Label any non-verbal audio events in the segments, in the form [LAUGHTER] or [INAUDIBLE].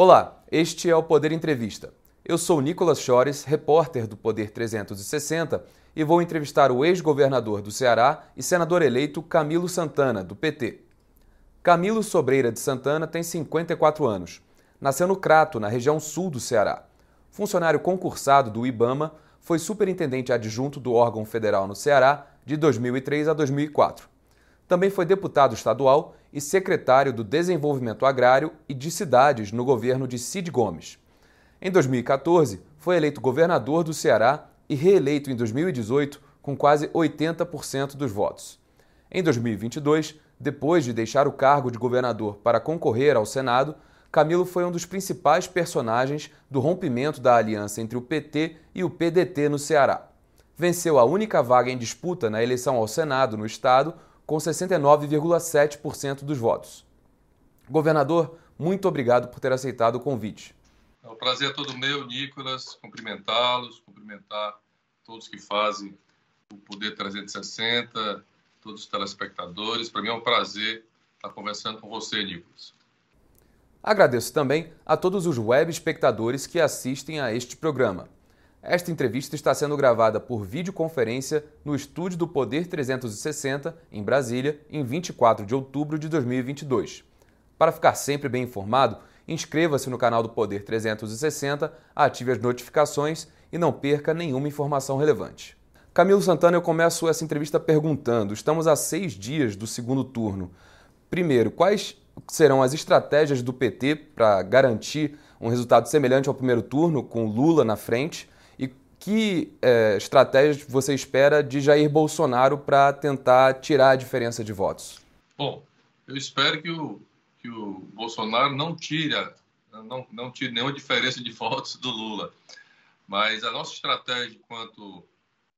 Olá, este é o Poder Entrevista. Eu sou Nicolas Chores, repórter do Poder 360, e vou entrevistar o ex-governador do Ceará e senador eleito Camilo Santana, do PT. Camilo Sobreira de Santana tem 54 anos. Nasceu no Crato, na região sul do Ceará. Funcionário concursado do IBAMA, foi superintendente adjunto do órgão federal no Ceará de 2003 a 2004. Também foi deputado estadual e secretário do Desenvolvimento Agrário e de Cidades no governo de Cid Gomes. Em 2014, foi eleito governador do Ceará e reeleito em 2018 com quase 80% dos votos. Em 2022, depois de deixar o cargo de governador para concorrer ao Senado, Camilo foi um dos principais personagens do rompimento da aliança entre o PT e o PDT no Ceará. Venceu a única vaga em disputa na eleição ao Senado no estado com 69,7% dos votos. Governador, muito obrigado por ter aceitado o convite. É um prazer todo meu, Nicolas, cumprimentá-los, cumprimentar todos que fazem o Poder 360, todos os telespectadores. Para mim é um prazer estar conversando com você, Nicolas. Agradeço também a todos os web espectadores que assistem a este programa. Esta entrevista está sendo gravada por videoconferência no estúdio do Poder 360, em Brasília, em 24 de outubro de 2022. Para ficar sempre bem informado, inscreva-se no canal do Poder 360, ative as notificações e não perca nenhuma informação relevante. Camilo Santana, eu começo essa entrevista perguntando: estamos a seis dias do segundo turno. Primeiro, quais serão as estratégias do PT para garantir um resultado semelhante ao primeiro turno, com Lula na frente? Que é, estratégias você espera de Jair Bolsonaro para tentar tirar a diferença de votos? Bom, eu espero que o, que o Bolsonaro não tire, não, não tire nenhuma diferença de votos do Lula. Mas a nossa estratégia enquanto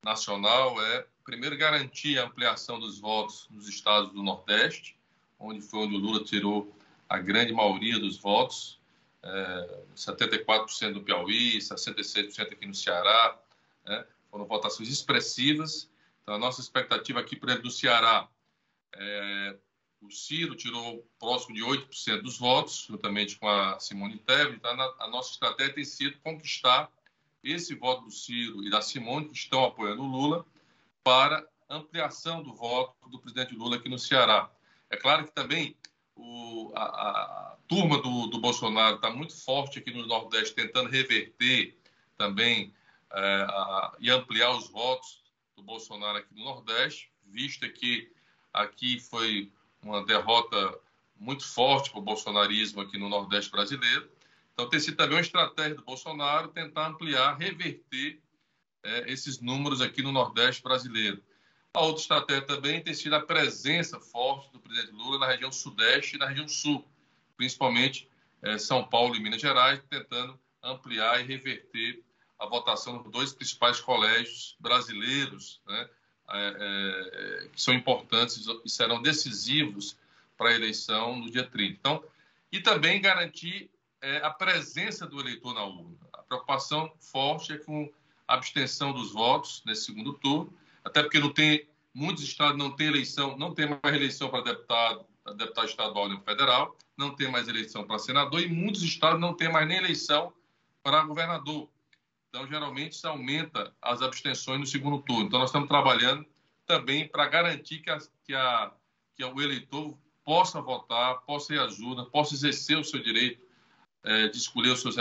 nacional é, primeiro, garantir a ampliação dos votos nos estados do Nordeste, onde foi onde o Lula tirou a grande maioria dos votos, é, 74% no Piauí, 66% aqui no Ceará, né? foram votações expressivas. Então, a nossa expectativa aqui, por exemplo, do Ceará, é, o Ciro tirou próximo de 8% dos votos, juntamente com a Simone Tebet. Então, a nossa estratégia tem sido conquistar esse voto do Ciro e da Simone, que estão apoiando o Lula, para ampliação do voto do presidente Lula aqui no Ceará. É claro que também o, a, a, turma do, do Bolsonaro está muito forte aqui no Nordeste, tentando reverter também é, a, e ampliar os votos do Bolsonaro aqui no Nordeste, vista que aqui foi uma derrota muito forte para o bolsonarismo aqui no Nordeste brasileiro. Então, tem sido também uma estratégia do Bolsonaro tentar ampliar, reverter é, esses números aqui no Nordeste brasileiro. A outra estratégia também tem sido a presença forte do presidente Lula na região Sudeste e na região Sul, principalmente é, São Paulo e Minas Gerais, tentando ampliar e reverter a votação dos dois principais colégios brasileiros, né, é, é, que são importantes e serão decisivos para a eleição no dia 30. Então, e também garantir é, a presença do eleitor na urna. A preocupação forte é com a abstenção dos votos nesse segundo turno até porque não tem muitos estados não têm eleição, não tem mais eleição para deputado, deputado estadual e federal, não tem mais eleição para senador e muitos estados não têm mais nem eleição para governador. Então, geralmente, isso aumenta as abstenções no segundo turno. Então, nós estamos trabalhando também para garantir que, a, que, a, que o eleitor possa votar, possa ir urnas, possa exercer o seu direito é, de escolher o seu,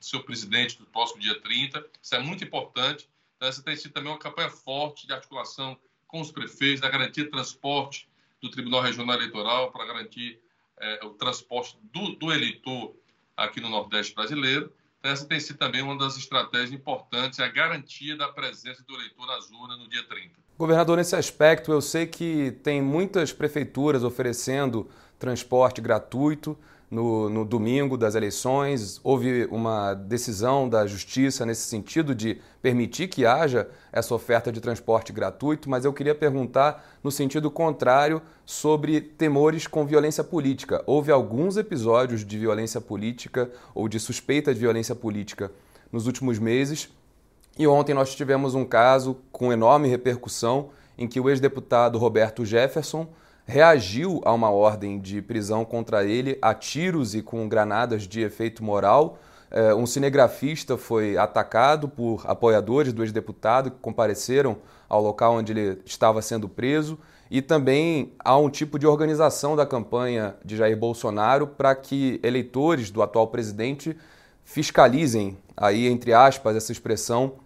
seu presidente no próximo dia 30. Isso é muito importante. Então, essa tem sido também uma campanha forte de articulação com os prefeitos, da garantia de transporte do Tribunal Regional Eleitoral para garantir é, o transporte do, do, eleitor aqui no Nordeste brasileiro. Então, essa tem sido também uma das estratégias importantes, a garantia da presença do eleitor nas urnas no dia 30. Governador, nesse aspecto, eu sei que tem muitas prefeituras oferecendo transporte gratuito no, no, domingo das eleições. Houve uma decisão da Justiça nesse sentido de permitir que haja essa oferta de transporte gratuito, mas eu queria perguntar no sentido contrário sobre temores com violência política. Houve alguns episódios de violência política ou de suspeita de violência política nos últimos meses. E ontem nós tivemos um caso com enorme repercussão em que o ex-deputado Roberto Jefferson reagiu a uma ordem de prisão contra ele a tiros e com granadas de efeito moral. É, um cinegrafista foi atacado por apoiadores do ex-deputado que compareceram ao local onde ele estava sendo preso. E também há um tipo de organização da campanha de Jair Bolsonaro para que eleitores do atual presidente fiscalizem, aí entre aspas, essa expressão,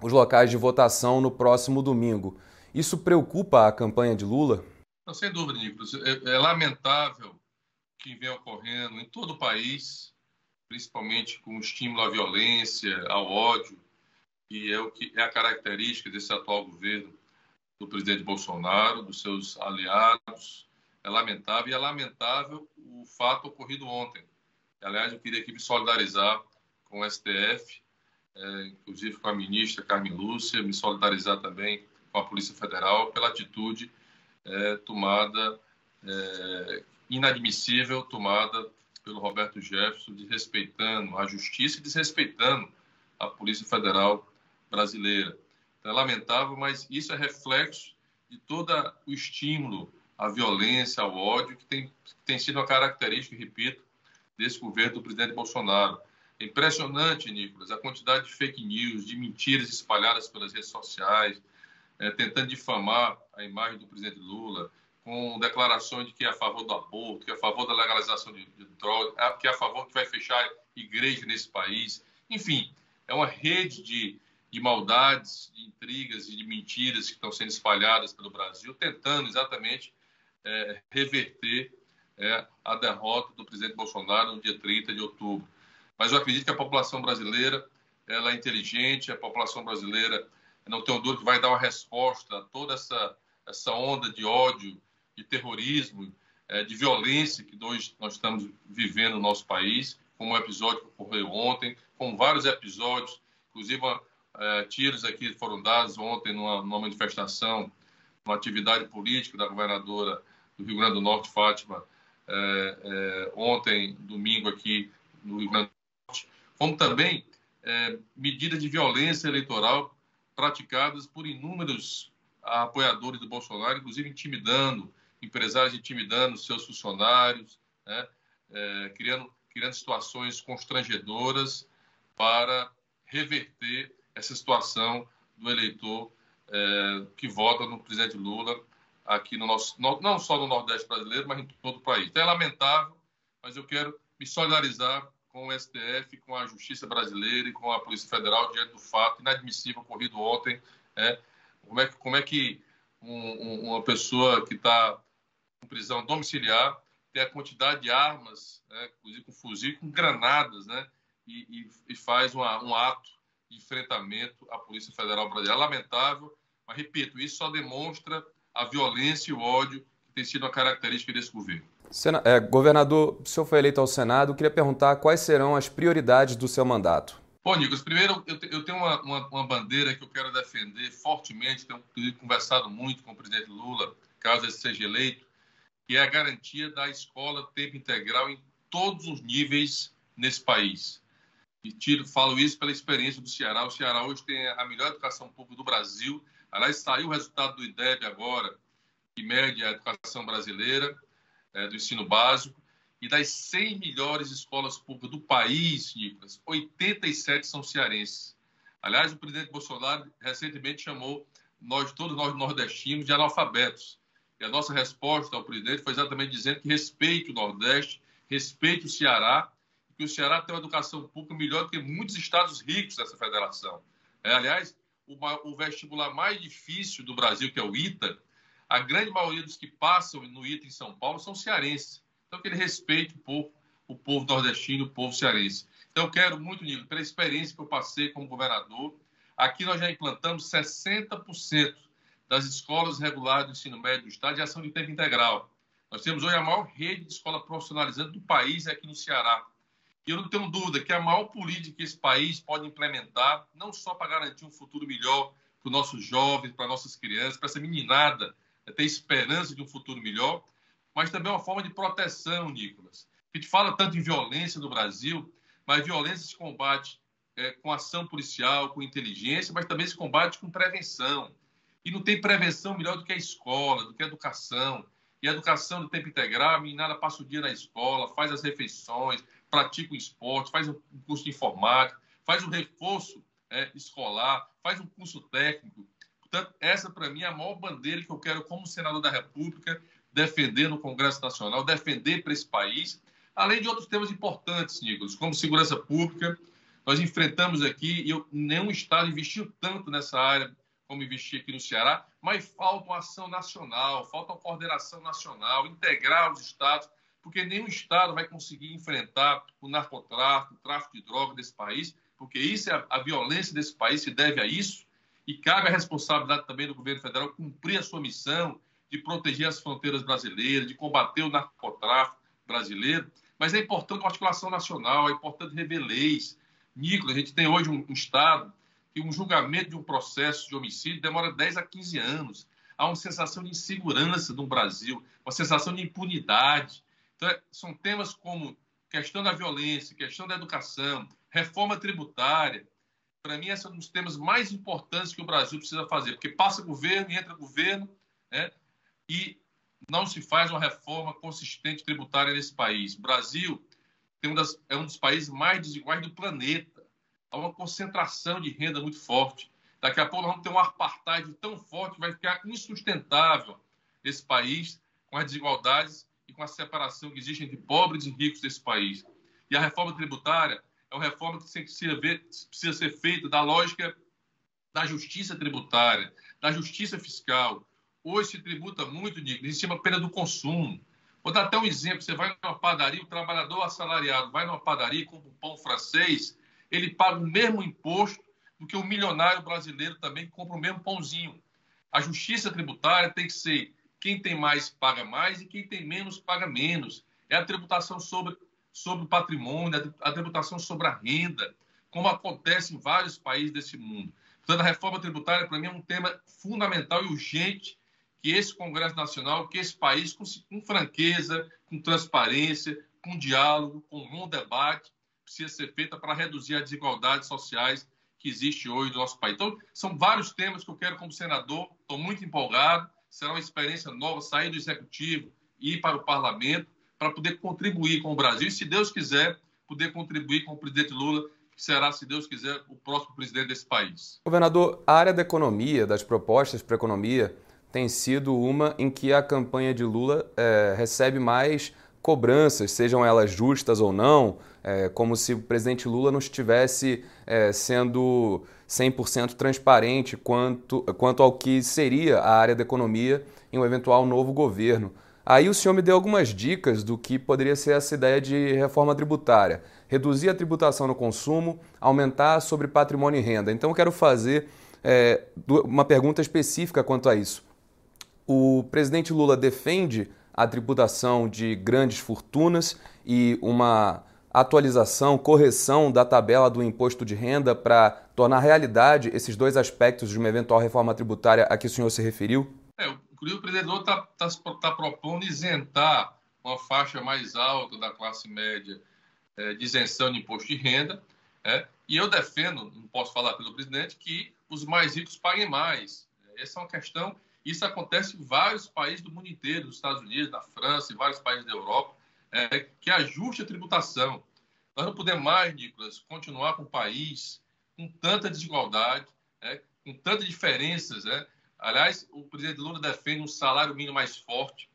os locais de votação no próximo domingo. Isso preocupa a campanha de Lula? Não, sem dúvida, Nicolas. É, é lamentável que vem ocorrendo em todo o país, principalmente com o estímulo à violência, ao ódio, e é o que é a característica desse atual governo do presidente Bolsonaro, dos seus aliados. É lamentável e é lamentável o fato ocorrido ontem. Aliás, eu queria aqui me solidarizar com o STF, é, inclusive com a ministra Carmen Lúcia, me solidarizar também com a Polícia Federal pela atitude é, tomada, é, inadmissível, tomada pelo Roberto Jefferson, desrespeitando a justiça e desrespeitando a Polícia Federal brasileira. Então, é lamentável, mas isso é reflexo de todo o estímulo à violência, ao ódio, que tem, que tem sido uma característica, repito, desse governo do presidente Bolsonaro. É impressionante, Nicolas, a quantidade de fake news, de mentiras espalhadas pelas redes sociais, é, tentando difamar a imagem do presidente Lula, com declarações de que é a favor do aborto, que é a favor da legalização de, de drogas, que é a favor que vai fechar igreja nesse país. Enfim, é uma rede de, de maldades, de intrigas e de mentiras que estão sendo espalhadas pelo Brasil, tentando exatamente é, reverter é, a derrota do presidente Bolsonaro no dia 30 de outubro. Mas eu acredito que a população brasileira ela é inteligente, a população brasileira não tem dúvida que vai dar uma resposta a toda essa, essa onda de ódio, de terrorismo, é, de violência que nós, nós estamos vivendo no nosso país, como o episódio que ocorreu ontem, com vários episódios, inclusive é, tiros aqui foram dados ontem numa, numa manifestação, uma atividade política da governadora do Rio Grande do Norte, Fátima, é, é, ontem, domingo, aqui no Rio Grande do Norte, como também é, medidas de violência eleitoral praticadas por inúmeros apoiadores do Bolsonaro, inclusive intimidando, empresários intimidando seus funcionários, né, é, criando, criando situações constrangedoras para reverter essa situação do eleitor é, que vota no presidente Lula aqui no nosso, não só no Nordeste brasileiro, mas em todo o país. Então é lamentável, mas eu quero me solidarizar com o STF, com a Justiça Brasileira e com a Polícia Federal diante do fato inadmissível ocorrido ontem. Né? Como, é que, como é que um, um, uma pessoa que está em prisão domiciliar tem a quantidade de armas, né? inclusive com fuzil, com granadas, né? e, e, e faz uma, um ato de enfrentamento à Polícia Federal Brasileira. Lamentável, mas repito, isso só demonstra a violência e o ódio que tem sido a característica desse governo. Sena, é, governador, o senhor foi eleito ao Senado, queria perguntar quais serão as prioridades do seu mandato. Bom, Nicolas, primeiro eu, eu tenho uma, uma, uma, bandeira que eu quero defender fortemente, tenho, conversado muito com o presidente Lula, caso ele seja eleito, que é a garantia da escola tempo integral em todos os níveis nesse país. E tiro, falo isso pela experiência do Ceará. O Ceará hoje tem a melhor educação pública do Brasil. Aliás, saiu o resultado do IDEB agora, que mede a educação brasileira, é, do ensino básico. E das 100 melhores escolas públicas do país, Nicolas, 87 são cearenses. Aliás, o presidente Bolsonaro recentemente chamou nós, todos nós nordestinos, de analfabetos. E a nossa resposta ao presidente foi exatamente dizendo que respeite o Nordeste, respeite o Ceará, que o Ceará tem uma educação pública melhor do que muitos estados ricos dessa federação. É, aliás, o vestibular mais difícil do Brasil, que é o ITA, a grande maioria dos que passam no ITA em São Paulo são cearenses. Então, que ele respeite um pouco o povo nordestino, o povo cearense. Então, eu quero muito, Nilo, pela experiência que eu passei como governador, aqui nós já implantamos 60% das escolas regulares do ensino médio do Estado de ação de tempo integral. Nós temos hoje a maior rede de escola profissionalizante do país aqui no Ceará. E eu não tenho dúvida que a maior política que esse país pode implementar, não só para garantir um futuro melhor para os nossos jovens, para nossas crianças, para essa meninada ter esperança de um futuro melhor, mas também uma forma de proteção, Nicolas. A gente fala tanto em violência no Brasil, mas violência se combate é, com ação policial, com inteligência, mas também se combate com prevenção. E não tem prevenção melhor do que a escola, do que a educação. e educação de tempo integral, a meninada passa o dia na escola, faz as refeições, pratica o esporte, faz um curso de informática, faz um reforço é, escolar, faz um curso técnico. Portanto, essa para mim é a maior bandeira que eu quero como senador da República defender no Congresso Nacional, defender para esse país, além de outros temas importantes, Nicolas, como segurança pública. Nós enfrentamos aqui, e eu, nenhum Estado investiu tanto nessa área como investir aqui no Ceará, mas falta uma ação nacional, falta uma coordenação nacional, integrar os estados, porque nenhum estado vai conseguir enfrentar o narcotráfico, o tráfico de drogas desse país, porque isso é a, a violência desse país se deve a isso, e cabe a responsabilidade também do governo federal cumprir a sua missão de proteger as fronteiras brasileiras, de combater o narcotráfico brasileiro, mas é importante uma articulação nacional, é importante rever leis. Nicolas, a gente tem hoje um, um Estado que um julgamento de um processo de homicídio demora 10 a 15 anos. Há uma sensação de insegurança no Brasil, uma sensação de impunidade. Então, é, são temas como questão da violência, questão da educação, reforma tributária. Para mim, esses são os temas mais importantes que o Brasil precisa fazer, porque passa governo e entra governo, né? e não se faz uma reforma consistente tributária nesse país. O Brasil das, é um dos países mais desiguais do planeta há uma concentração de renda muito forte. Daqui a pouco nós vamos ter um apartheid tão forte que vai ficar insustentável esse país com as desigualdades e com a separação que existe entre pobres e ricos desse país. E a reforma tributária é uma reforma que precisa, ver, precisa ser feita da lógica da justiça tributária, da justiça fiscal. Hoje se tributa muito, Nico, em cima apenas do consumo. Vou dar até um exemplo. Você vai numa padaria, o trabalhador assalariado vai numa padaria, compra um pão francês, ele paga o mesmo imposto do que o milionário brasileiro também que compra o mesmo pãozinho. A justiça tributária tem que ser quem tem mais paga mais e quem tem menos paga menos. É a tributação sobre, sobre o patrimônio, a tributação sobre a renda, como acontece em vários países desse mundo. Portanto, a reforma tributária, para mim, é um tema fundamental e urgente que esse Congresso Nacional, que esse país, com, com franqueza, com transparência, com diálogo, com um bom debate, precisa ser feita para reduzir as desigualdades sociais que existe hoje no nosso país. Então, são vários temas que eu quero como senador, estou muito empolgado, será uma experiência nova sair do executivo e ir para o parlamento para poder contribuir com o Brasil e, se Deus quiser, poder contribuir com o presidente Lula, que será, se Deus quiser, o próximo presidente desse país. Governador, a área da economia, das propostas para a economia, tem sido uma em que a campanha de Lula é, recebe mais cobranças, sejam elas justas ou não, é, como se o presidente Lula não estivesse é, sendo 100% transparente quanto, quanto ao que seria a área da economia em um eventual novo governo. Aí o senhor me deu algumas dicas do que poderia ser essa ideia de reforma tributária. Reduzir a tributação no consumo, aumentar sobre patrimônio e renda. Então eu quero fazer é, uma pergunta específica quanto a isso. O presidente Lula defende a tributação de grandes fortunas e uma atualização, correção da tabela do imposto de renda para tornar realidade esses dois aspectos de uma eventual reforma tributária a que o senhor se referiu? É, o presidente está tá, tá propondo isentar uma faixa mais alta da classe média é, de isenção de imposto de renda. É, e eu defendo, não posso falar pelo presidente, que os mais ricos paguem mais. Essa é uma questão, isso acontece em vários países do mundo inteiro, nos Estados Unidos, na França, em vários países da Europa é, que ajuste a tributação. Nós não podemos mais, Nicolas, continuar com um país com tanta desigualdade, é, com tantas diferenças. Aliás, o presidente Lula defende um salário mínimo mais forte.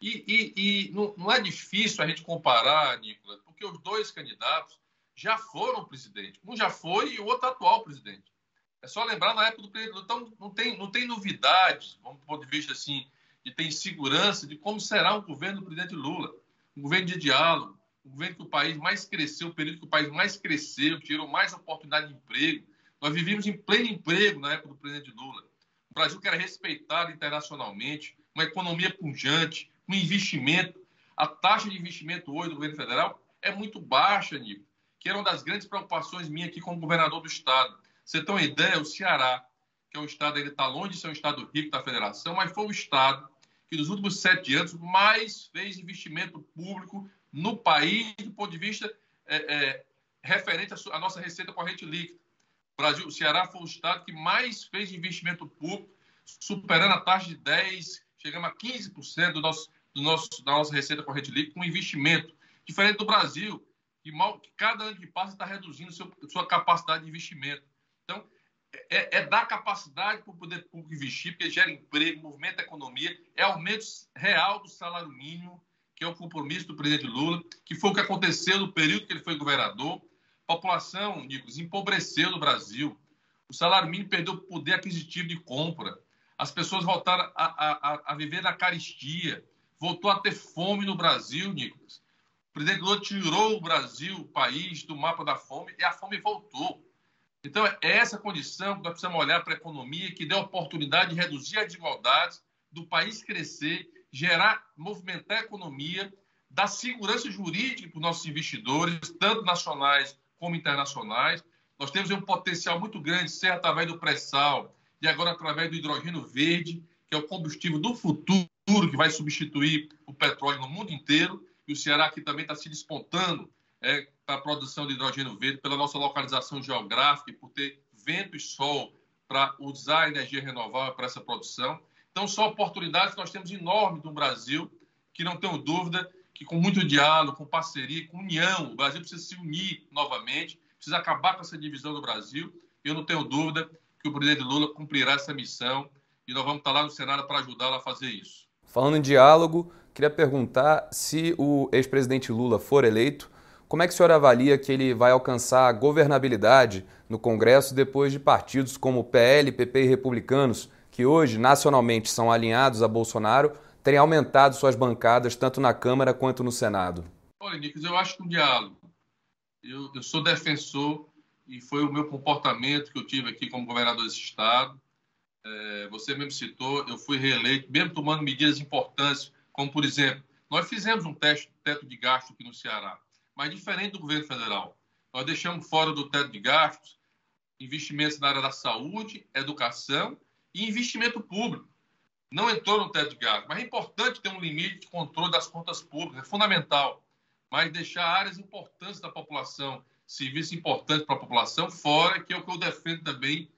E, e, e não, não, é difícil a gente comparar, Nicolas, porque os dois candidatos já foram presidente. Um já foi e o outro atual presidente. É só lembrar na época do presidente Lula. Então, não tem, não tem novidades, vamos do ponto de vista assim, de ter insegurança de como será o governo do presidente Lula um governo de diálogo, um governo que o país mais cresceu, o período que o país mais cresceu, tirou mais oportunidade de emprego. Nós vivíamos em pleno emprego na época do presidente Lula. O Brasil que era respeitado internacionalmente, uma economia pujante, um investimento. A taxa de investimento hoje do governo federal é muito baixa, Nico, que era uma das grandes preocupações minhas aqui como governador do estado. Você tem uma ideia, o Ceará, que é um estado, ele está longe de ser um estado rico da federação, mas foi o estado que nos últimos sete anos mais fez investimento público no país do ponto de vista é, é, referente à nossa receita corrente líquida. Brasil, o Ceará foi o estado que mais fez investimento público, superando a taxa de 10, chegamos a 15% do nosso do nosso, da nossa receita corrente líquida com investimento. Diferente do Brasil, que, mal, que cada ano que passa está reduzindo seu, sua capacidade de investimento. Então, é, é dar capacidade para o poder público investir, porque gera emprego, movimenta a economia, é aumento real do salário mínimo, que é o compromisso do presidente Lula, que foi o que aconteceu no período que ele foi governador. A população, Nicolas, empobreceu no Brasil. O salário mínimo perdeu o poder aquisitivo de compra. As pessoas voltaram a, a, a viver na caristia. Voltou a ter fome no Brasil, Nicolas. O presidente Lula tirou o Brasil, o país, do mapa da fome e a fome voltou. Então, é essa condição que nós precisamos olhar para a economia, que dê oportunidade de reduzir as desigualdades, do país crescer, gerar, movimentar a economia, dar segurança jurídica para os nossos investidores, tanto nacionais como internacionais. Nós temos um potencial muito grande, seja através do pré-sal e agora através do hidrogênio verde, que é o combustível do futuro, que vai substituir o petróleo no mundo inteiro. E o Ceará aqui também está se despontando é, para a produção de hidrogênio verde, pela nossa localização geográfica por ter vento e sol para usar a energia renovável para essa produção. Então, são oportunidades que nós temos enormes no Brasil, que não tenho dúvida que com muito diálogo, com parceria, com união, o Brasil precisa se unir novamente, precisa acabar com essa divisão do Brasil. Eu não tenho dúvida que o presidente Lula cumprirá essa missão e nós vamos estar lá no Senado para ajudá-lo a fazer isso. Falando em diálogo, queria perguntar se o ex-presidente Lula for eleito, como é que o senhor avalia que ele vai alcançar a governabilidade no Congresso depois de partidos como PL, PP e republicanos, que hoje nacionalmente são alinhados a Bolsonaro, terem aumentado suas bancadas tanto na Câmara quanto no Senado? Olha, Nicolas, eu acho que o diálogo. Eu, eu sou defensor e foi o meu comportamento que eu tive aqui como governador desse estado. É, você mesmo citou, eu fui reeleito, mesmo tomando medidas importantes, como, por exemplo, nós fizemos um teste, teto de gasto aqui no Ceará mas diferente do governo federal. Nós deixamos fora do teto de gastos investimentos na área da saúde, educação e investimento público. Não entrou no teto de gastos, mas é importante ter um limite de controle das contas públicas, é fundamental. Mas deixar áreas importantes da população, serviços importantes para a população, fora, que é o que eu defendo também,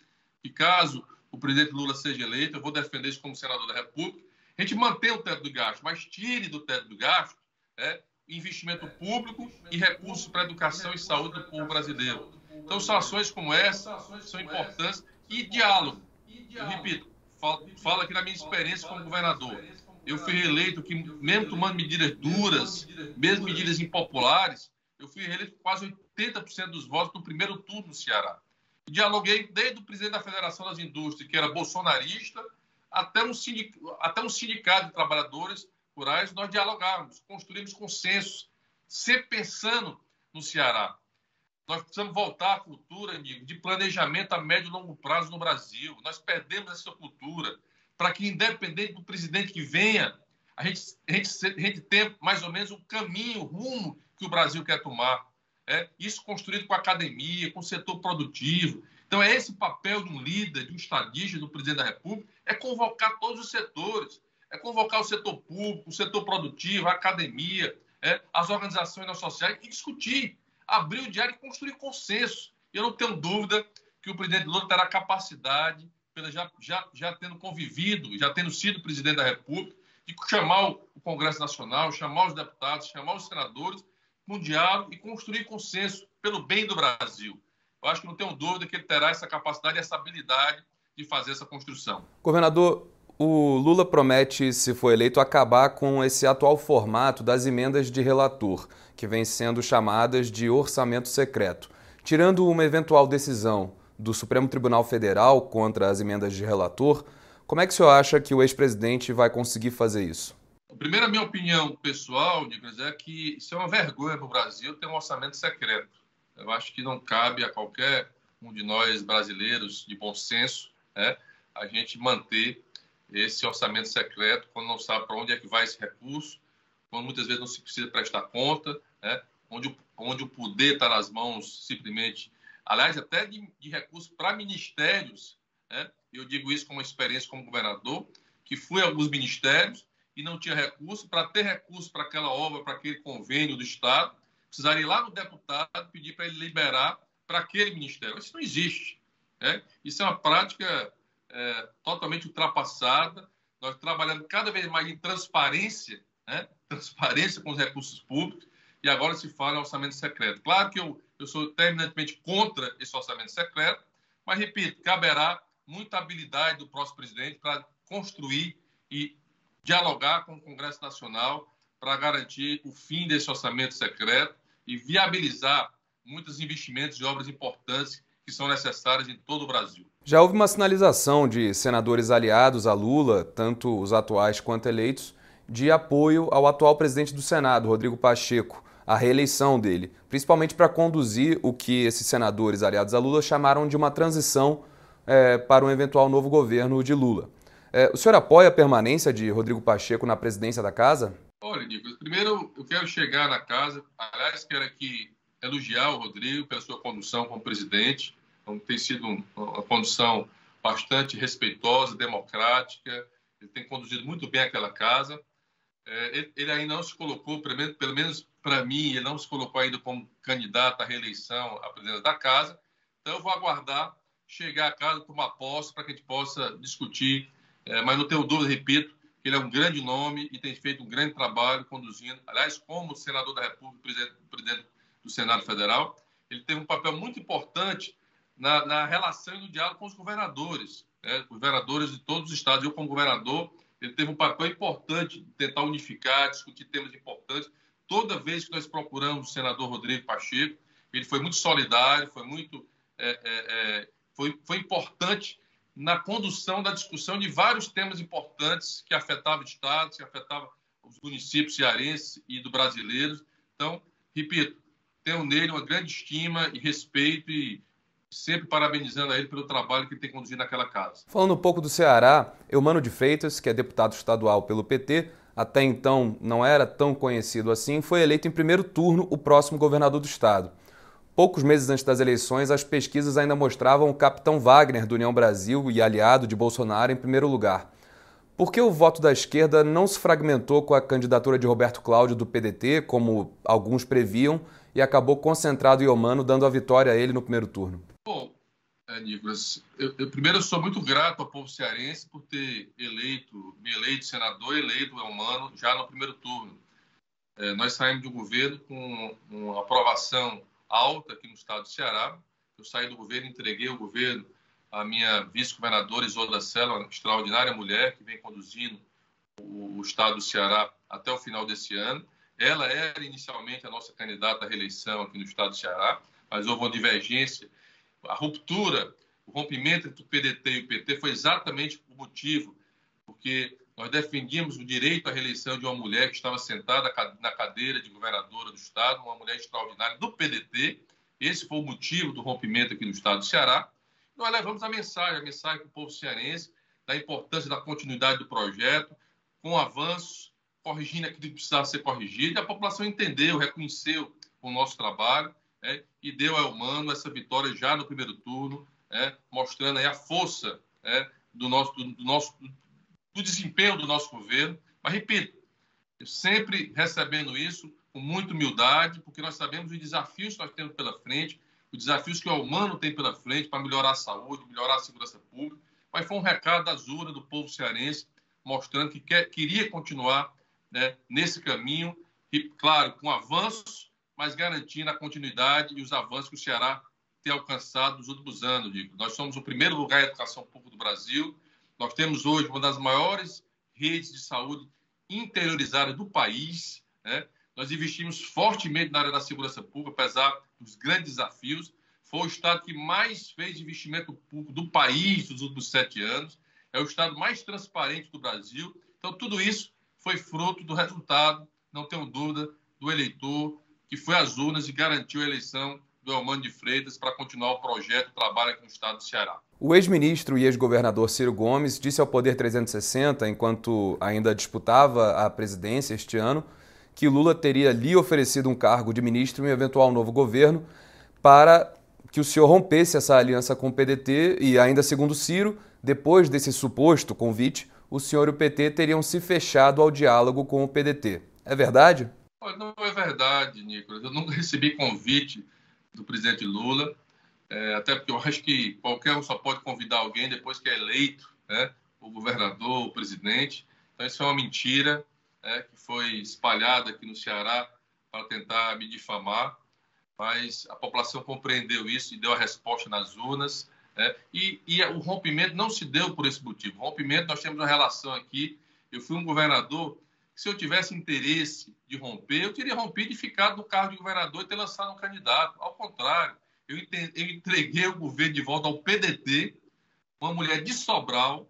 que caso o presidente Lula seja eleito, eu vou defender isso como senador da República, a gente mantém o teto de gasto, mas tire do teto de gasto é, investimento público e recursos para educação e saúde do povo brasileiro. Então, são ações como essa são importantes e diálogo. Eu repito, falo, aqui da minha experiência como governador. Eu fui reeleito que, mesmo tomando medidas duras, mesmo medidas impopulares, eu fui reeleito com quase 80% dos votos no primeiro turno no Ceará. Dialoguei desde o presidente da Federação das Indústrias, que era bolsonarista, até um, sindicato, até um sindicato de trabalhadores rurais, nós dialogávamos, construímos consensos, sempre pensando no Ceará. Nós precisamos voltar à cultura, amigo, de planejamento a médio e longo prazo no Brasil. Nós perdemos essa cultura para que, independente do presidente que venha, a gente, a gente, a gente tenha mais ou menos o um caminho, o rumo que o Brasil quer tomar. É? Isso construído com a academia, com o setor produtivo. Então, é esse papel de um líder, de um estadista, do presidente da República, é convocar todos os setores é convocar o setor público, o setor produtivo, a academia, é, as organizações sociais e discutir, abrir o diário e construir consenso. Eu não tenho dúvida que o presidente Lula terá capacidade, pela já, já, já tendo convivido, já tendo sido presidente da República, de chamar o Congresso Nacional, chamar os deputados, chamar os senadores, um diálogo e construir consenso pelo bem do Brasil. Eu acho que não tenho dúvida que ele terá essa capacidade e essa habilidade de fazer essa construção. Governador, o Lula promete, se for eleito, acabar com esse atual formato das emendas de relator, que vem sendo chamadas de orçamento secreto. Tirando uma eventual decisão do Supremo Tribunal Federal contra as emendas de relator, como é que o senhor acha que o ex-presidente vai conseguir fazer isso? Primeiro, a minha opinião pessoal, Nicolas, é que isso é uma vergonha para o Brasil ter um orçamento secreto. Eu acho que não cabe a qualquer um de nós brasileiros de bom senso né, a gente manter esse orçamento secreto, quando não sabe para onde é que vai esse recurso, quando muitas vezes não se precisa prestar conta, né? onde, o, onde o poder está nas mãos simplesmente, aliás, até de, de recursos para ministérios. Né? Eu digo isso com uma experiência como governador, que fui a alguns ministérios e não tinha recurso. Para ter recurso para aquela obra, para aquele convênio do Estado, precisaria ir lá no deputado pedir para ele liberar para aquele ministério. Isso não existe. Né? Isso é uma prática é, totalmente ultrapassada. Nós trabalhando cada vez mais em transparência né? [LAUGHS] transparência com os recursos públicos, e agora se fala em orçamento secreto. Claro que eu, eu sou terminantemente contra esse orçamento secreto, mas, repito, caberá muita habilidade do próximo presidente para construir e dialogar com o Congresso Nacional para garantir o fim desse orçamento secreto e viabilizar muitos investimentos e obras importantes que são necessárias em todo o Brasil. Já houve uma sinalização de senadores aliados a Lula, tanto os atuais quanto eleitos, de apoio ao atual presidente do Senado, Rodrigo Pacheco, a reeleição dele, principalmente para conduzir o que esses senadores aliados a Lula chamaram de uma transição é, para um eventual novo governo de Lula. É, o senhor apoia a permanência de Rodrigo Pacheco na presidência da casa? Olha, Nicolas, primeiro eu quero chegar na casa, aliás, quero aqui elogiar o Rodrigo pela sua condução como presidente. Então, tem sido uma condução bastante respeitosa, democrática. Ele tem conduzido muito bem aquela casa. É, ele, ele, ainda não se colocou, pelo menos, para mim, ele não se colocou ainda como candidato à reeleição à presidência da casa. Então, eu vou aguardar chegar a casa, tomar posse, para que a gente possa discutir. É, mas não tenho dúvida, repito, que ele é um grande nome e tem feito um grande trabalho conduzindo, aliás, como senador da República, presidente, presidente do Senado Federal, ele teve um papel muito importante na, na relação e no diálogo com os governadores, né? governadores de todos os estados. Eu, como governador, ele teve um papel importante de tentar unificar, discutir temas importantes. Toda vez que nós procuramos o senador Rodrigo Pacheco, ele foi muito solidário, foi muito é, é, é, foi, foi importante na condução da discussão de vários temas importantes que afetavam o Estado, que afetavam os municípios cearenses e do brasileiros. Então, repito, tenho nele uma grande estima e respeito e sempre parabenizando a ele pelo trabalho que ele tem conduzido naquela casa. Falando um pouco do Ceará, Eumano de Freitas, que é deputado estadual pelo PT, até então não era tão conhecido assim, foi eleito em primeiro turno o próximo governador do estado. Poucos meses antes das eleições, as pesquisas ainda mostravam o capitão Wagner do União Brasil e aliado de Bolsonaro em primeiro lugar. Por que o voto da esquerda não se fragmentou com a candidatura de Roberto Cláudio do PDT, como alguns previam, e acabou concentrado em Omano, dando a vitória a ele no primeiro turno? Bom, é, Nicolas, eu, eu, primeiro eu sou muito grato ao povo cearense por ter eleito, me eleito senador, eleito Elmano já no primeiro turno. É, nós saímos um governo com uma aprovação alta aqui no estado do Ceará. Eu saí do governo, entreguei o governo à minha vice-governadora Isolda Sela, uma extraordinária mulher que vem conduzindo o, o estado do Ceará até o final desse ano. Ela era inicialmente a nossa candidata à reeleição aqui no estado do Ceará, mas houve uma divergência. A ruptura, o rompimento entre o PDT e o PT foi exatamente o motivo, porque nós defendíamos o direito à reeleição de uma mulher que estava sentada na cadeira de governadora do estado, uma mulher extraordinária do PDT. Esse foi o motivo do rompimento aqui no estado do Ceará. Nós levamos a mensagem, a mensagem para o povo cearense da importância da continuidade do projeto, com avanços corrigindo aquilo que precisava ser corrigido, e a população entendeu, reconheceu o nosso trabalho né, e deu ao Humano essa vitória já no primeiro turno, né, mostrando a força né, do, nosso, do, do, nosso, do desempenho do nosso governo. Mas, repito, sempre recebendo isso com muita humildade, porque nós sabemos os desafios que nós temos pela frente, os desafios que o humano tem pela frente para melhorar a saúde, melhorar a segurança pública. Mas foi um recado da Zura, do povo cearense, mostrando que quer, queria continuar né, nesse caminho, e, claro, com avanços, mas garantindo a continuidade e os avanços que o Ceará tem alcançado nos últimos anos. Digo. Nós somos o primeiro lugar em educação pública do Brasil, nós temos hoje uma das maiores redes de saúde interiorizadas do país, né? nós investimos fortemente na área da segurança pública, apesar dos grandes desafios. Foi o estado que mais fez investimento público do país nos últimos sete anos. É o estado mais transparente do Brasil. Então, tudo isso foi fruto do resultado, não tenho dúvida, do eleitor que foi às urnas e garantiu a eleição do Elmano de Freitas para continuar o projeto de trabalho aqui no estado do Ceará. O ex-ministro e ex-governador Ciro Gomes disse ao Poder 360, enquanto ainda disputava a presidência este ano, que Lula teria lhe oferecido um cargo de ministro em um eventual novo governo para que o senhor rompesse essa aliança com o PDT e, ainda segundo Ciro, depois desse suposto convite, o senhor e o PT teriam se fechado ao diálogo com o PDT. É verdade? Não é verdade, Nicolas. Eu nunca recebi convite do presidente Lula, é, até porque eu acho que qualquer um só pode convidar alguém depois que é eleito, né? o governador, o presidente. Então, isso é uma mentira. é, que foi espalhada aqui no Ceará para tentar me difamar, mas a população compreendeu isso e deu a resposta nas urnas. É, e, e, o rompimento não se deu por esse motivo. O rompimento, nós temos uma relação aqui. Eu fui um governador que, se eu tivesse interesse de romper, eu teria rompido e ficado no cargo de governador e ter lançado um candidato. Ao contrário, eu, eu entreguei o governo de volta ao PDT, uma mulher de Sobral,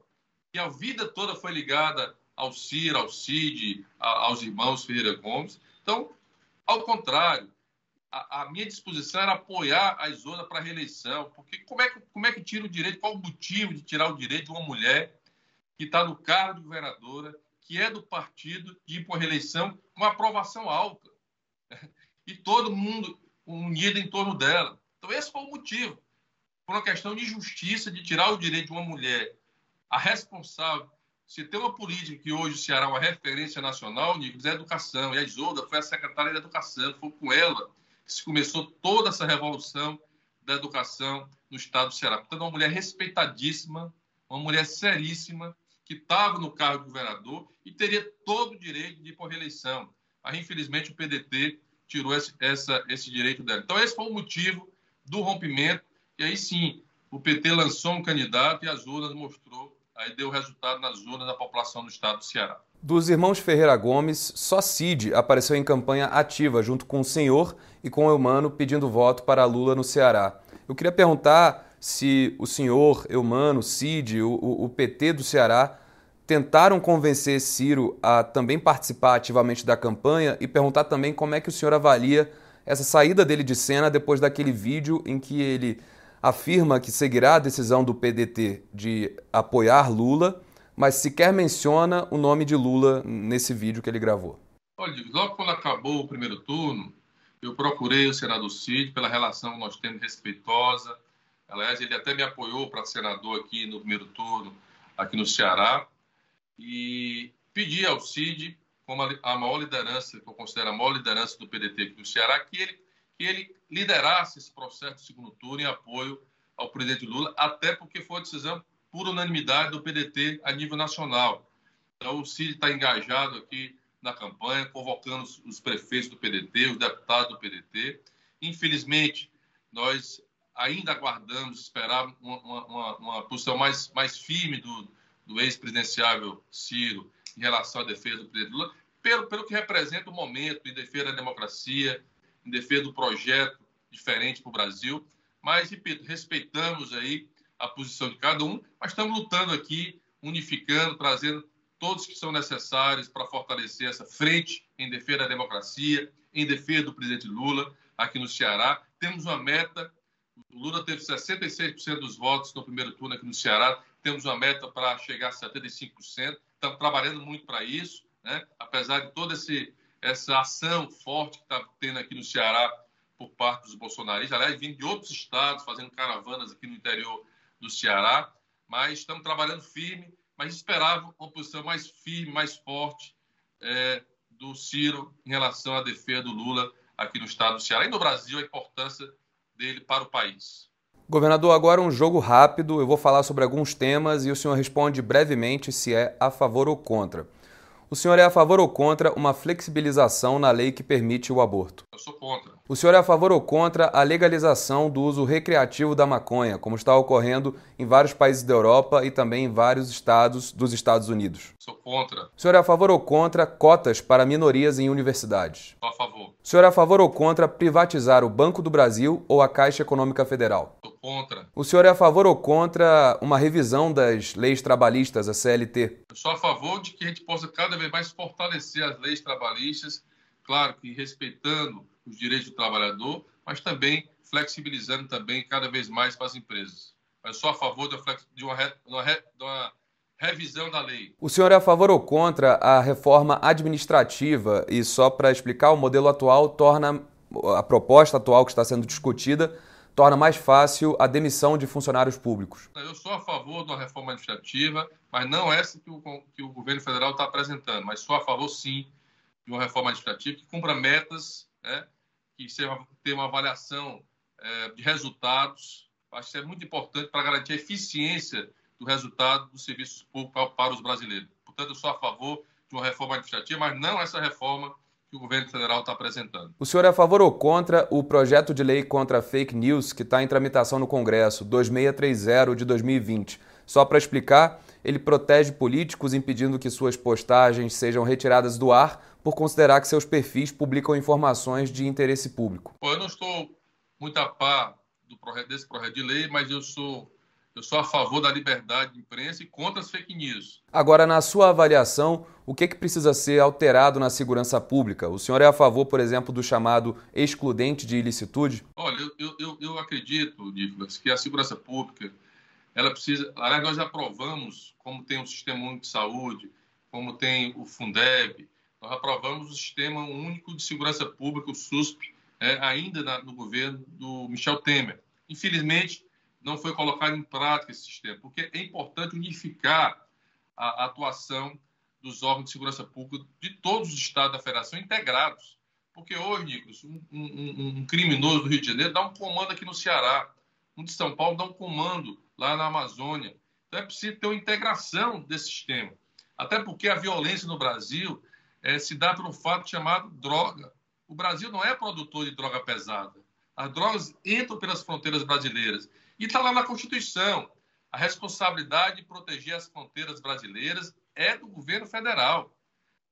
que a vida toda foi ligada ao CIR, ao CID, aos irmãos Ferreira Gomes. Então, ao contrário, a, a minha disposição era apoiar a Isola para reeleição, porque como é, que, como é que tira o direito, qual o motivo de tirar o direito de uma mulher que está no cargo de governadora, que é do partido, de ir para a reeleição com aprovação alta. [LAUGHS] E todo mundo unido em torno dela. Então, esse foi o motivo. Por uma questão de justiça, de tirar o direito de uma mulher, a responsável se tem uma política que hoje o Ceará é uma referência nacional, Nicolas, é a educação. E a Isolda foi a secretária da Educação. Foi com ela que se começou toda essa revolução da educação no estado do Ceará. Portanto, uma mulher respeitadíssima, uma mulher seríssima, que estava no cargo de governador e teria todo o direito de ir para a reeleição. Mas, infelizmente, o PDT tirou esse, essa, esse direito dela. Então, esse foi o motivo do rompimento. E aí sim, o PT lançou um candidato e as urnas mostrou aí deu resultado nas urnas da população do estado do Ceará. Dos irmãos Ferreira Gomes, só Cid apareceu em campanha ativa junto com o senhor e com o Eumano pedindo voto para Lula no Ceará. Eu queria perguntar se o senhor, Eumano, Cid, o, o, PT do Ceará tentaram convencer Ciro a também participar ativamente da campanha e perguntar também como é que o senhor avalia essa saída dele de cena depois daquele vídeo em que ele afirma que seguirá a decisão do PDT de apoiar Lula, mas sequer menciona o nome de Lula nesse vídeo que ele gravou. Olha, logo quando acabou o primeiro turno, eu procurei o senador Cid pela relação que nós temos respeitosa. Aliás, ele até me apoiou para senador aqui no primeiro turno, aqui no Ceará. E pedi ao Cid, como a maior liderança, que eu considero a maior liderança do PDT aqui no Ceará, que ele que ele liderasse esse processo de segundo turno em apoio ao presidente Lula, até porque foi uma decisão por unanimidade do PDT a nível nacional. Então, o Cid está engajado aqui na campanha, convocando os prefeitos do PDT, os deputados do PDT. Infelizmente, nós ainda aguardamos, esperar uma, uma, uma posição mais, mais firme do, do ex-presidenciável Ciro em relação à defesa do presidente Lula, pelo, pelo que representa o momento em defesa da democracia, em defesa do projeto diferente para o Brasil. Mas, repito, respeitamos aí a posição de cada um, mas estamos lutando aqui, unificando, trazendo todos que são necessários para fortalecer essa frente em defesa da democracia, em defesa do presidente Lula aqui no Ceará. Temos uma meta, o Lula teve 66% dos votos no primeiro turno aqui no Ceará, temos uma meta para chegar a 75%, estamos trabalhando muito para isso, né? apesar de todo esse essa ação forte que está tendo aqui no Ceará por parte dos bolsonaristas, aliás, vindo de outros estados, fazendo caravanas aqui no interior do Ceará, mas estamos trabalhando firme, mas esperava uma posição mais firme, mais forte é, do Ciro em relação à defesa do Lula aqui no estado do Ceará e no Brasil, a importância dele para o país. Governador, agora um jogo rápido. Eu vou falar sobre alguns temas e o senhor responde brevemente se é a favor ou contra. O senhor é a favor ou contra uma flexibilização na lei que permite o aborto? Eu sou contra. O senhor é a favor ou contra a legalização do uso recreativo da maconha, como está ocorrendo em vários países da Europa e também em vários estados dos Estados Unidos? Sou contra. O senhor é a favor ou contra cotas para minorias em universidades? Sou a favor. O senhor é a favor ou contra privatizar o Banco do Brasil ou a Caixa Econômica Federal? Contra. O senhor é a favor ou contra uma revisão das leis trabalhistas, a CLT? Eu sou a favor de que a gente possa cada vez mais fortalecer as leis trabalhistas, claro que respeitando os direitos do trabalhador, mas também flexibilizando também cada vez mais para as empresas. Mas sou a favor de uma, de uma, de uma revisão da lei. O senhor é a favor ou contra a reforma administrativa? E só para explicar, o modelo atual torna a proposta atual que está sendo discutida torna mais fácil a demissão de funcionários públicos. Eu sou a favor de uma reforma administrativa, mas não essa que o, que o governo federal está apresentando, mas sou a favor, sim, de uma reforma administrativa que cumpra metas, né, que seja, tenha uma avaliação é, de resultados. Acho que isso é muito importante para garantir a eficiência do resultado dos serviços públicos para os brasileiros. Portanto, eu sou a favor de uma reforma administrativa, mas não essa reforma que o governo federal está apresentando. O senhor é a favor ou contra o projeto de lei contra fake news que está em tramitação no Congresso, 2630 de 2020? Só para explicar, ele protege políticos impedindo que suas postagens sejam retiradas do ar por considerar que seus perfis publicam informações de interesse público. eu não estou muito a par do desse projeto de lei, mas eu sou eu sou a favor da liberdade de imprensa e contra as fake news. Agora, na sua avaliação, o que, que precisa ser alterado na segurança pública? O senhor é a favor, por exemplo, do chamado excludente de ilicitude? Olha, eu, eu, eu acredito, Nicolas, que a segurança pública, ela precisa... Aliás, nós aprovamos, como tem o Sistema Único de Saúde, como tem o Fundeb, nós aprovamos o Sistema Único de Segurança Pública, o SUSP, é, ainda na, no governo do Michel Temer. Infelizmente, não foi colocado em prática esse sistema, porque é importante unificar a, atuação dos órgãos de segurança pública de todos os estados da federação integrados. Porque hoje, Nicolas, um, um, um, criminoso do Rio de Janeiro dá um comando aqui no Ceará, um de São Paulo dá um comando lá na Amazônia. Então é preciso ter uma integração desse sistema. Até porque a violência no Brasil é, se dá por um fato chamado droga. O Brasil não é produtor de droga pesada. As drogas entram pelas fronteiras brasileiras e está lá na Constituição. A responsabilidade de proteger as fronteiras brasileiras é do governo federal.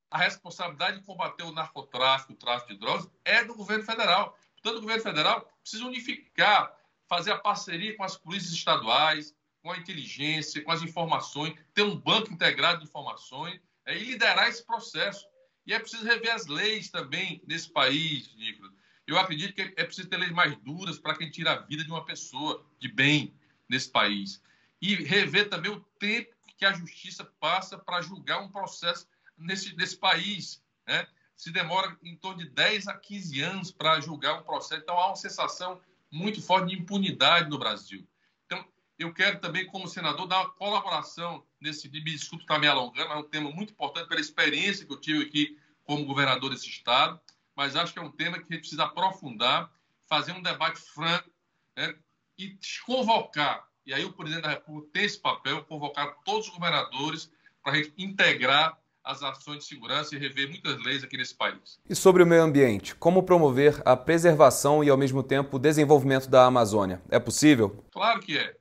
A responsabilidade de combater o narcotráfico, o tráfico de drogas, é do governo federal. Portanto, o governo federal precisa unificar, fazer a parceria com as polícias estaduais, com a inteligência, com as informações, ter um banco integrado de informações é, e liderar esse processo. E é preciso rever as leis também nesse país, Nicolas. Eu acredito que é preciso ter leis mais duras para quem tira a vida de uma pessoa de bem nesse país. E rever também o tempo que a justiça passa para julgar um processo nesse, nesse país. Né? Se demora em torno de 10 a 15 anos para julgar um processo. Então, há uma sensação muito forte de impunidade no Brasil. Então, eu quero também, como senador, dar uma colaboração nesse. Me desculpe estar me alongando, é um tema muito importante pela experiência que eu tive aqui como governador desse Estado mas acho que é um tema que a gente precisa aprofundar, fazer um debate franco né, e convocar. E aí o presidente da República tem esse papel, convocar todos os governadores para a gente integrar as ações de segurança e rever muitas leis aqui nesse país. E sobre o meio ambiente, como promover a preservação e, ao mesmo tempo, o desenvolvimento da Amazônia? É possível? Claro que é.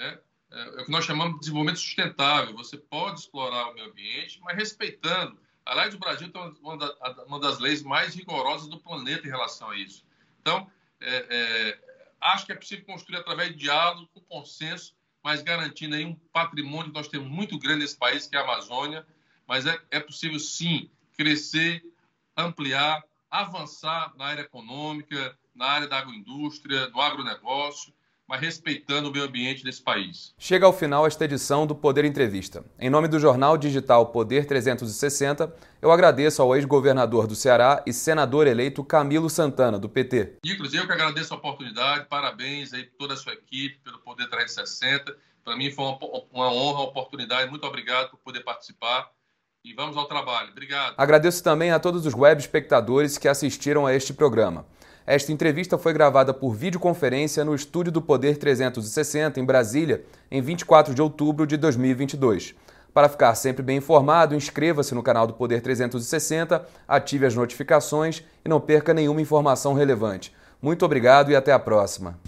É, é o que nós chamamos de desenvolvimento sustentável. Você pode explorar o meio ambiente, mas respeitando Aliás, o Brasil tem uma, das leis mais rigorosas do planeta em relação a isso. Então, é, é, acho que é possível construir através de diálogo, com consenso, mas garantindo aí um patrimônio que nós temos muito grande nesse país, que é a Amazônia. Mas é, é possível, sim, crescer, ampliar, avançar na área econômica, na área da agroindústria, do agronegócio mas respeitando o meio ambiente desse país. Chega ao final esta edição do Poder Entrevista. Em nome do jornal digital Poder 360, eu agradeço ao ex-governador do Ceará e senador eleito Camilo Santana, do PT. Nicolas, eu que agradeço a oportunidade, parabéns aí toda a sua equipe pelo Poder 360. Para mim foi uma, uma honra, uma oportunidade. Muito obrigado por poder participar. E vamos ao trabalho. Obrigado. Agradeço também a todos os web espectadores que assistiram a este programa. Esta entrevista foi gravada por videoconferência no estúdio do Poder 360, em Brasília, em 24 de outubro de 2022. Para ficar sempre bem informado, inscreva-se no canal do Poder 360, ative as notificações e não perca nenhuma informação relevante. Muito obrigado e até a próxima.